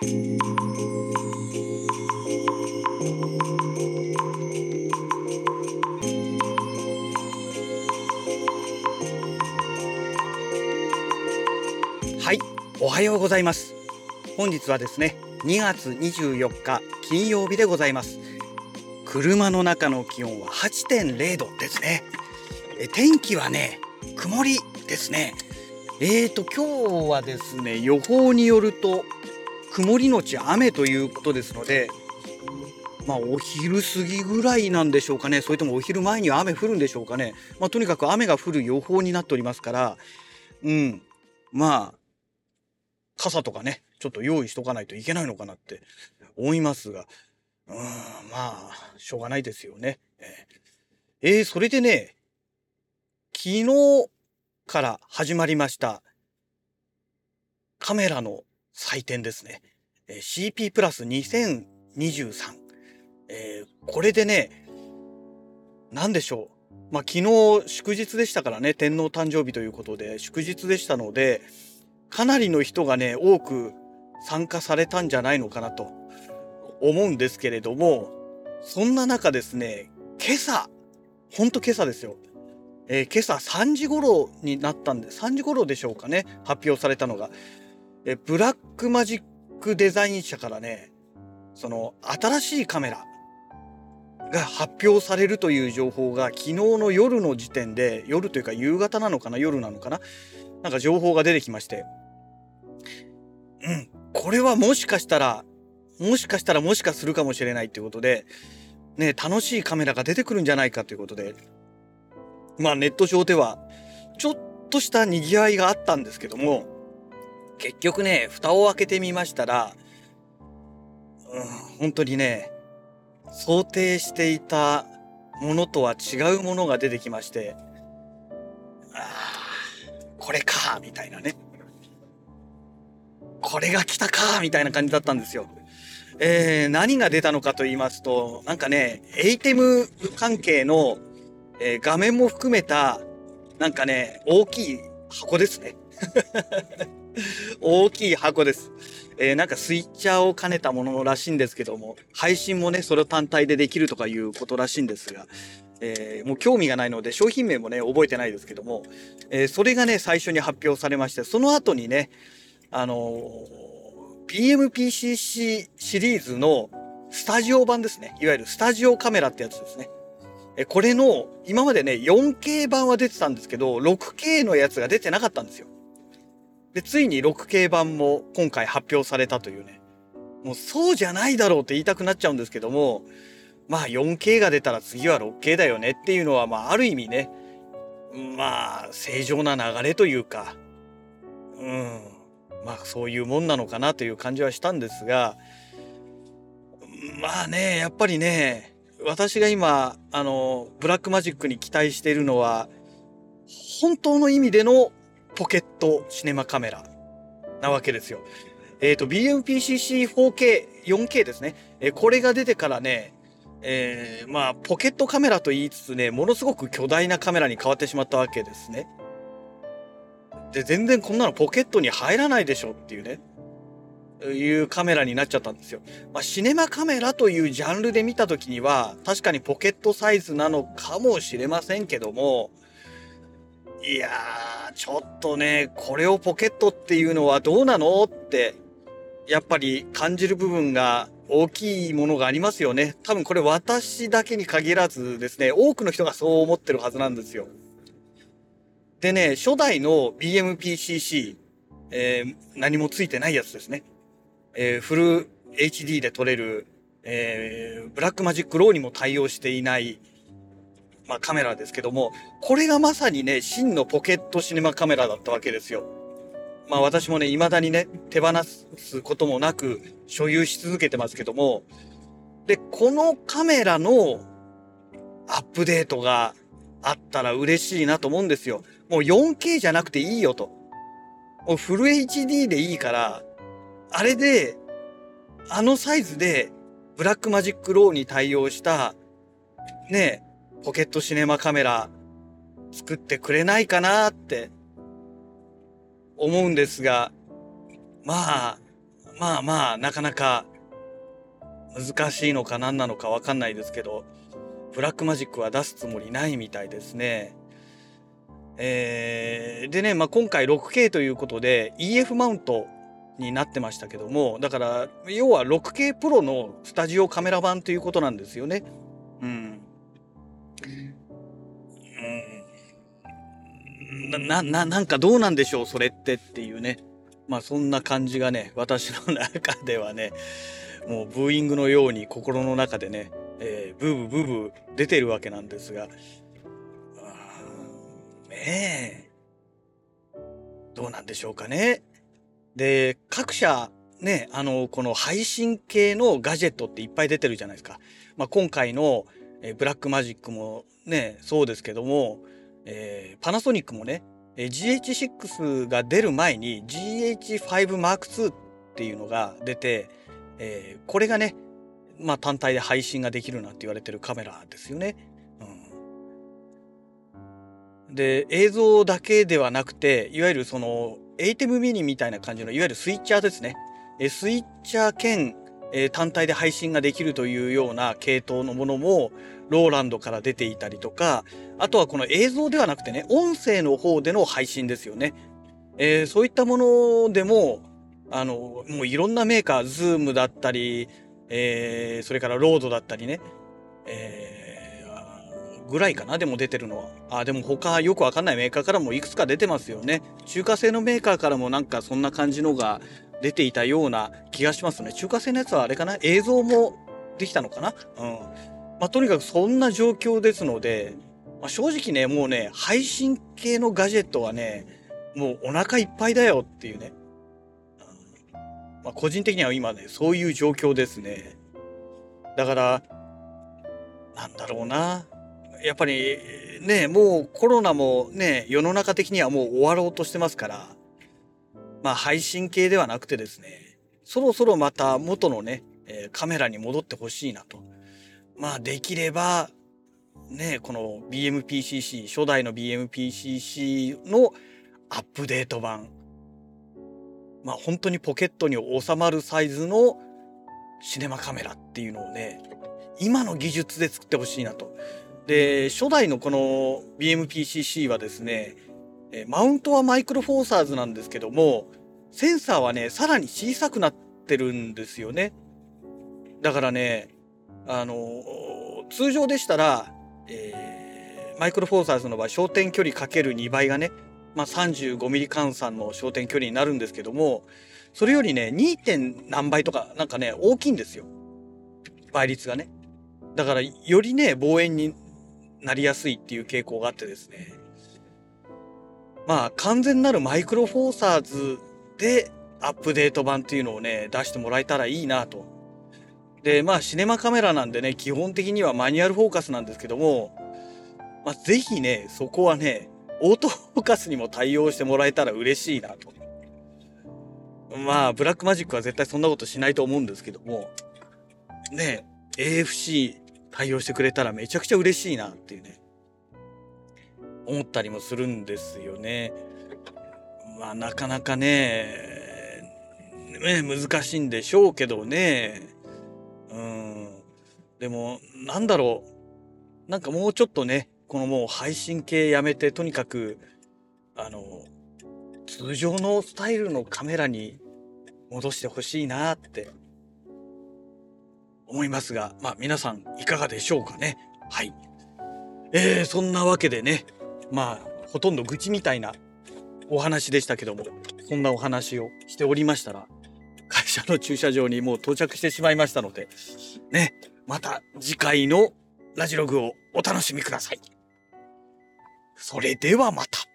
はい、おはようございます。本日はですね、2月24日金曜日でございます。車の中の気温は8.0度ですね。え天気はね、曇りですね。えーと、今日はですね、予報によると、曇りのち雨ということですので、まあ、お昼過ぎぐらいなんでしょうかね、それともお昼前には雨降るんでしょうかね、まあ、とにかく雨が降る予報になっておりますから、うん、まあ、傘とかね、ちょっと用意しとかないといけないのかなって思いますが、うん、まあ、しょうがないですよね。えー、それでね、昨日から始まりましたカメラの祭典ですね。CP プラス2023。えー、これでね、何でしょう。まあ、昨日祝日でしたからね、天皇誕生日ということで、祝日でしたので、かなりの人がね、多く参加されたんじゃないのかなと思うんですけれども、そんな中ですね、今朝、ほんと今朝ですよ。えー、今朝3時頃になったんで、3時頃でしょうかね、発表されたのが。え、ブラックマジックデザイン社からね、その新しいカメラが発表されるという情報が昨日の夜の時点で、夜というか夕方なのかな、夜なのかな、なんか情報が出てきまして、うん、これはもしかしたら、もしかしたらもしかするかもしれないっていうことで、ね、楽しいカメラが出てくるんじゃないかということで、まあネット上ではちょっとした賑わいがあったんですけども、結局ね、蓋を開けてみましたら、うん、本当にね、想定していたものとは違うものが出てきまして、ああ、これか、みたいなね。これが来たか、みたいな感じだったんですよ。えー、何が出たのかと言いますと、なんかね、エイテム関係のえー、画面も含めた、なんかね、大きい箱ですね。大きい箱です。えー、なんかスイッチャーを兼ねたものらしいんですけども、配信もね、それを単体でできるとかいうことらしいんですが、えー、もう興味がないので商品名もね、覚えてないですけども、えー、それがね、最初に発表されまして、その後にね、あのー、BMPCC シリーズのスタジオ版ですね。いわゆるスタジオカメラってやつですね。えこれの、今までね、4K 版は出てたんですけど、6K のやつが出てなかったんですよ。で、ついに 6K 版も今回発表されたというね。もうそうじゃないだろうって言いたくなっちゃうんですけども、まあ 4K が出たら次は 6K だよねっていうのは、まあある意味ね、まあ正常な流れというか、うん、まあそういうもんなのかなという感じはしたんですが、まあね、やっぱりね、私が今、あの、ブラックマジックに期待しているのは、本当の意味でのポケットシネマカメラなわけですよ。えっ、ー、と、BMPCC4K、4K ですね。えー、これが出てからね、えー、まあ、ポケットカメラと言いつつね、ものすごく巨大なカメラに変わってしまったわけですね。で、全然こんなのポケットに入らないでしょっていうね。いうカメラになっちゃったんですよ。まあ、シネマカメラというジャンルで見た時には、確かにポケットサイズなのかもしれませんけども、いやー、ちょっとね、これをポケットっていうのはどうなのって、やっぱり感じる部分が大きいものがありますよね。多分これ私だけに限らずですね、多くの人がそう思ってるはずなんですよ。でね、初代の BMPCC、えー、何もついてないやつですね。えー、フル HD で撮れる、えー、 Blackmagic RAW にも対応していない、まあ、カメラですけども、これがまさにね、真のポケットシネマカメラだったわけですよ。まあ私もね、未だにね、手放すこともなく所有し続けてますけども、で、このカメラのアップデートがあったら嬉しいなと思うんですよ。もう 4K じゃなくていいよと。もうフル HD でいいから、あれで、あのサイズで、Blackmagic RAW に対応した、ね、ポケットシネマカメラ作ってくれないかなって思うんですが、まあ、まあまあ、なかなか難しいのか何なのかわかんないですけど、ブラックマジックは出すつもりないみたいですね。えー、でね、まあ、今回 6K ということで EF マウントになってましたけども、だから要は 6K プロのスタジオカメラ版ということなんですよね。な、な、なんかどうなんでしょう、それってっていうね。まあそんな感じがね、私の中ではね、もうブーイングのように心の中でね、えー、ブーブーブーブー出てるわけなんですが、ねえ、どうなんでしょうかね。で、各社、ね、あの、この配信系のガジェットっていっぱい出てるじゃないですか。まあ、今回の、ブラックマジックもね、そうですけども、えー、パナソニックもね、え GH6 が出る前に GH5M2 っていうのが出て、えー、これがね、まあ、単体で配信ができるなんて言われてるカメラですよね。うん、で映像だけではなくていわゆるその ATEM ミニみたいな感じのいわゆるスイッチャーですね。えスイッチャー兼、え、単体で配信ができるというような系統のものもローランドから出ていたりとかあとはこの映像ではなくてね音声の方での配信ですよね。えー、そういったものでもあの、もういろんなメーカー、ズームだったり、えー、それからロードだったりね、えー、ぐらいかな、でも出てるのは。あ、でも他よくわかんないメーカーからもいくつか出てますよね。中華製のメーカーからもなんかそんな感じのが出ていたような気がしますね。中華製のやつはあれかな？映像もできたのかな？うん。まあ、とにかくそんな状況ですので、まあ、正直ね、もうね、配信系のガジェットはね、もうお腹いっぱいだよっていうね。まあ、個人的には今ね、そういう状況ですね。だから、なんだろうな。やっぱりね、もうコロナもね、世の中的にはもう終わろうとしてますから、まあ配信系ではなくてですね、そろそろまた元のね、え、カメラに戻ってほしいなと。まあできれば、ね、この BMPCC、初代の BMPCC のアップデート版、まあ本当にポケットに収まるサイズのシネマカメラっていうのをね、今の技術で作ってほしいなと。で、初代のこの BMPCC はですね、えマウントはマイクロフォーサーズなんですけども、センサーはね、さらに小さくなってるんですよね。だからね、あの、通常でしたら、えー、マイクロフォーサーズの場合、焦点距離かける2倍がね、まあ、35ミリ換算の焦点距離になるんですけども、それよりね、2. 点何倍とか、なんかね、大きいんですよ。倍率がね。だから、よりね、望遠になりやすいっていう傾向があってですね。まあ、完全なるマイクロフォーサーズでアップデート版っていうのをね、出してもらえたらいいなと。で、まあ、シネマカメラなんでね、基本的にはマニュアルフォーカスなんですけども、まあ、ぜひね、そこはね、オートフォーカスにも対応してもらえたら嬉しいなと。まあ、ブラックマジックは絶対そんなことしないと思うんですけども、ね、AFC 対応してくれたらめちゃくちゃ嬉しいなっていうね、思ったりもするんですよね。まあ、なかなかね、ね、難しいんでしょうけどね。うん。でも、なんだろう。なんかもうちょっとね、このもう配信系やめて、とにかく、あの、通常のスタイルのカメラに戻してほしいなって思いますが、まあ皆さんいかがでしょうかね。はい。えー、そんなわけでね、まあほとんど愚痴みたいなお話でしたけども、そんなお話をしておりましたら、会社の駐車場にもう到着してしまいましたので、ね、また次回のラジログをお楽しみください。それではまた。